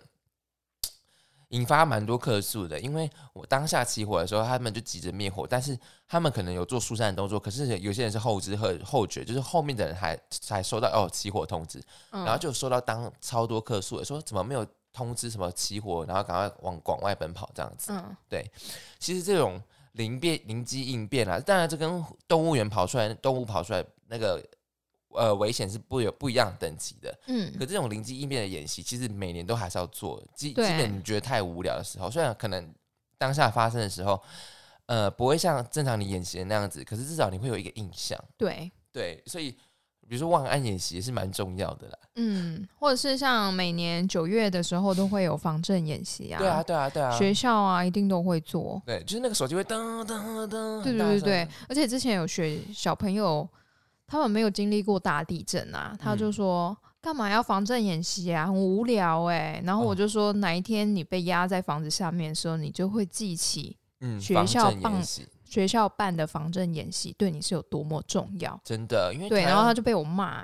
Speaker 1: 引发蛮多客诉的，因为我当下起火的时候，他们就急着灭火，但是他们可能有做疏散的动作，可是有些人是后知和后觉，就是后面的人还才收到哦起火通知，然后就收到当超多客诉，说怎么没有通知什么起火，然后赶快往广外奔跑这样子，嗯，对，其实这种。灵变灵机应变啊！当然，这跟动物园跑出来动物跑出来那个呃危险是不有不一样等级的。嗯，可这种灵机应变的演习，其实每年都还是要做。基基本你觉得太无聊的时候，虽然可能当下发生的时候，呃，不会像正常你演习的那样子，可是至少你会有一个印象。
Speaker 2: 对
Speaker 1: 对，所以。比如说万安演习也是蛮重要的啦，
Speaker 2: 嗯，或者是像每年九月的时候都会有防震演习啊，
Speaker 1: 对啊，对啊，对啊，
Speaker 2: 学校啊一定都会做，
Speaker 1: 对，就是那个手机会噔噔噔，
Speaker 2: 对对对对，而且之前有学小朋友，他们没有经历过大地震啊，他就说干嘛要防震演习啊，很无聊哎，然后我就说哪一天你被压在房子下面的时候，你就会记起，嗯，学校放。学校办的防震演习对你是有多么重要？
Speaker 1: 真的，因为
Speaker 2: 对，然后他就被我骂，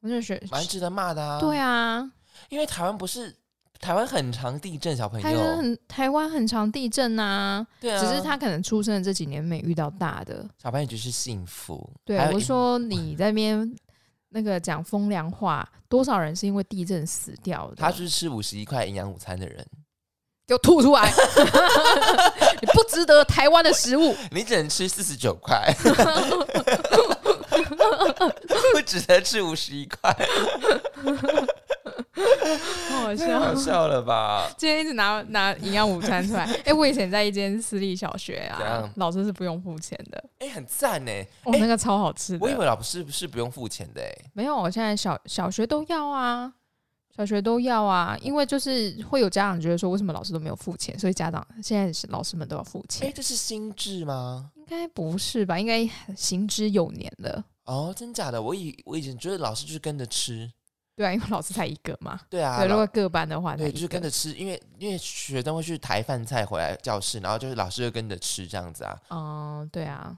Speaker 2: 我就觉得
Speaker 1: 蛮值得骂的啊。
Speaker 2: 对啊，
Speaker 1: 因为台湾不是台湾很常地震，小朋友
Speaker 2: 台湾很台湾很常地震
Speaker 1: 啊。对啊，
Speaker 2: 只是他可能出生的这几年没遇到大的，
Speaker 1: 小朋友就是幸福。
Speaker 2: 对，我说你在边那个讲风凉话，多少人是因为地震死掉的？
Speaker 1: 他是吃五十一块营养午餐的人。
Speaker 2: 给我吐出来！你不值得台湾的食物，
Speaker 1: 你只能吃四十九块，不值得吃五十一块，
Speaker 2: 好笑，
Speaker 1: 好笑了吧？
Speaker 2: 今天一直拿拿营养午餐出来。哎，我以前在一间私立小学啊，老师是不用付钱的。
Speaker 1: 哎，很赞呢！
Speaker 2: 哦，那个超好吃的。
Speaker 1: 我以为老师是不用付钱的，哎，
Speaker 2: 没有，我现在小小学都要啊。小学都要啊，因为就是会有家长觉得说，为什么老师都没有付钱？所以家长现在是老师们都要付钱。
Speaker 1: 哎，这是新制吗？
Speaker 2: 应该不是吧？应该行之有年了。
Speaker 1: 哦，真假的？我以我以前觉得老师就是跟着吃。
Speaker 2: 对啊，因为老师才一个嘛。
Speaker 1: 对啊，
Speaker 2: 如果各班的话，
Speaker 1: 对，就是跟着吃。因为因为学生会去抬饭菜回来教室，然后就是老师就跟着吃这样子啊。
Speaker 2: 哦，对啊，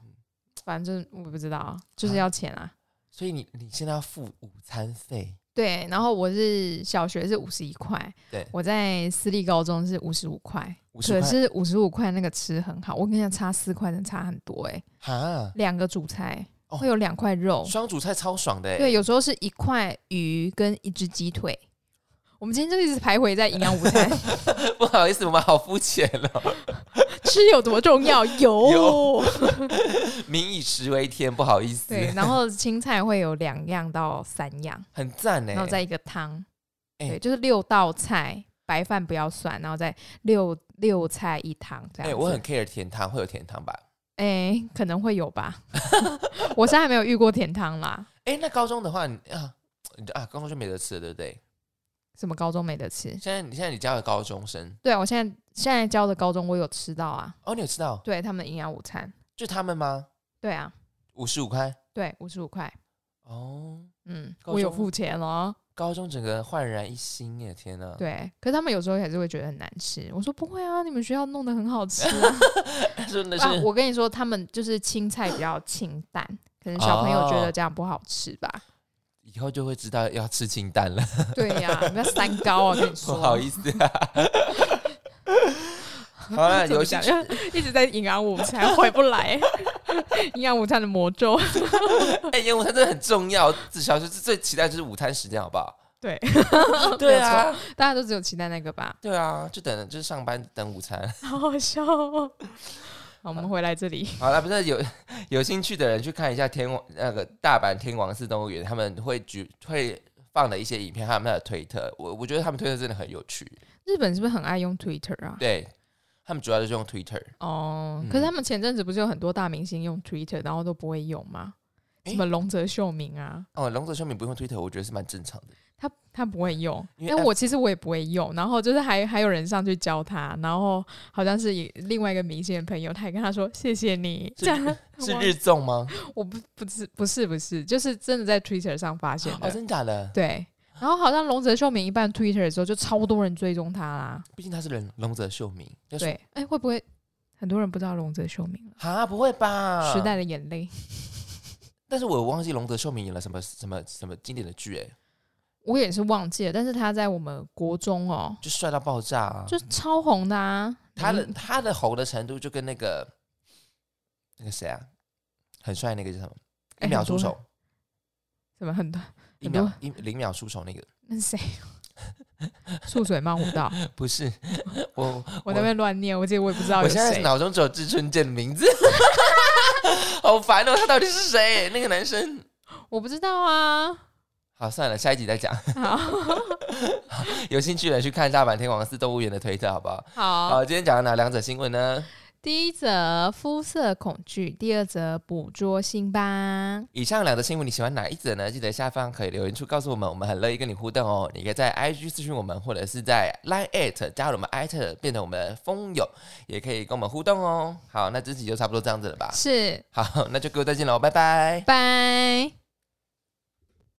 Speaker 2: 反正我不知道，就是要钱啊。
Speaker 1: 所以你你现在要付午餐费。
Speaker 2: 对，然后我是小学是五十一块，
Speaker 1: 对，
Speaker 2: 我在私立高中是五十五块，可是五十五块那个吃很好，我跟你讲差四块能差很多哎，哈，两个主菜会有两块肉，
Speaker 1: 双主菜超爽的，
Speaker 2: 对，有时候是一块鱼跟一只鸡腿。我们今天就一直徘徊在营养午餐，
Speaker 1: 不好意思，我们好肤浅了。
Speaker 2: 吃有多重要？有，
Speaker 1: 民以食为天，不好意思。
Speaker 2: 对，然后青菜会有两样到三样，
Speaker 1: 很赞呢。
Speaker 2: 然后再一个汤，对，就是六道菜，白饭不要算，然后再六六菜一汤这样。哎，
Speaker 1: 我很 care 甜汤，会有甜汤吧？
Speaker 2: 哎，可能会有吧。我现在还没有遇过甜汤啦。
Speaker 1: 哎，那高中的话，你啊，啊，高中就没得吃了，对不对？
Speaker 2: 什么高中没得吃？
Speaker 1: 现在你现在你教的高中生？
Speaker 2: 对啊，我现在现在教的高中我有吃到啊。
Speaker 1: 哦，你有吃到？
Speaker 2: 对他们的营养午餐，
Speaker 1: 就他们吗？
Speaker 2: 对啊，
Speaker 1: 五十五块。
Speaker 2: 对，五十五块。
Speaker 1: 哦，
Speaker 2: 嗯，我有付钱了。
Speaker 1: 高中整个焕然一新耶！天哪。
Speaker 2: 对，可是他们有时候还是会觉得很难吃。我说不会啊，你们学校弄得很好吃。
Speaker 1: 真的是，
Speaker 2: 我跟你说，他们就是青菜比较清淡，可能小朋友觉得这样不好吃吧。
Speaker 1: 以后就会知道要吃清淡了。
Speaker 2: 对呀，不要三高啊！跟你说，
Speaker 1: 不好意思啊。好了，有想
Speaker 2: 一直在营养午餐回不来，营养午餐的魔咒。
Speaker 1: 哎，营养午餐真的很重要，至少是最期待就是午餐时间，好不好？
Speaker 2: 对，
Speaker 1: 对啊，
Speaker 2: 大家都只有期待那个吧？
Speaker 1: 对啊，就等就是上班等午餐，
Speaker 2: 好好笑。哦。好，我们回来这里。
Speaker 1: 好了，不是有有兴趣的人去看一下天王那个大阪天王寺动物园，他们会举会放的一些影片，还有他们的推特，我我觉得他们推特真的很有趣。
Speaker 2: 日本是不是很爱用 Twitter 啊？
Speaker 1: 对他们主要就是用 Twitter。
Speaker 2: 哦，可是他们前阵子不是有很多大明星用 Twitter，然后都不会用吗？什么龙泽秀明啊？
Speaker 1: 哦，龙泽秀明不用 Twitter，我觉得是蛮正常的。
Speaker 2: 他他不会用，因为我其实我也不会用。然后就是还还有人上去教他，然后好像是另外一个明星的朋友，他也跟他说谢谢你。这样
Speaker 1: 是日综吗？
Speaker 2: 我不不是不是不是，就是真的在 Twitter 上发现的。
Speaker 1: 哦，真的假的？
Speaker 2: 对。然后好像龙泽秀明一办 Twitter 的时候，就超多人追踪他啦。
Speaker 1: 毕竟他是人，龙泽秀明。
Speaker 2: 对，哎，会不会很多人不知道龙泽秀明了？
Speaker 1: 啊，不会吧？
Speaker 2: 时代的眼泪。
Speaker 1: 但是我忘记龙泽秀明演了什么什么什么经典的剧哎，
Speaker 2: 我也是忘记了。但是他在我们国中哦，
Speaker 1: 就帅到爆炸啊，
Speaker 2: 就超红的啊。
Speaker 1: 他的他的红的程度就跟那个那个谁啊，很帅那个叫什么一秒出手，
Speaker 2: 什么很多
Speaker 1: 一秒一零秒出手那个
Speaker 2: 那是谁？素水猫舞蹈
Speaker 1: 不是我
Speaker 2: 我那边乱念，我记得我也不知道。
Speaker 1: 我现在脑中只有志春健的名字。好烦哦，他到底是谁？那个男生
Speaker 2: 我不知道啊。
Speaker 1: 好，算了，下一集再讲。好，有兴趣的去看大阪天王寺动物园的推特，好不好？
Speaker 2: 好。
Speaker 1: 好，今天讲的哪两则新闻呢？
Speaker 2: 第一则肤色恐惧，第二则捕捉星巴。
Speaker 1: 以上两则新闻你喜欢哪一则呢？记得下方可以留言处告诉我们，我们很乐意跟你互动哦。你可以在 IG 私讯我们，或者是在 Line at 加入我们艾特，变成我们的蜂友，也可以跟我们互动哦。好，那这集就差不多这样子了吧？
Speaker 2: 是。
Speaker 1: 好，那就各位再见喽，拜拜。
Speaker 2: 拜。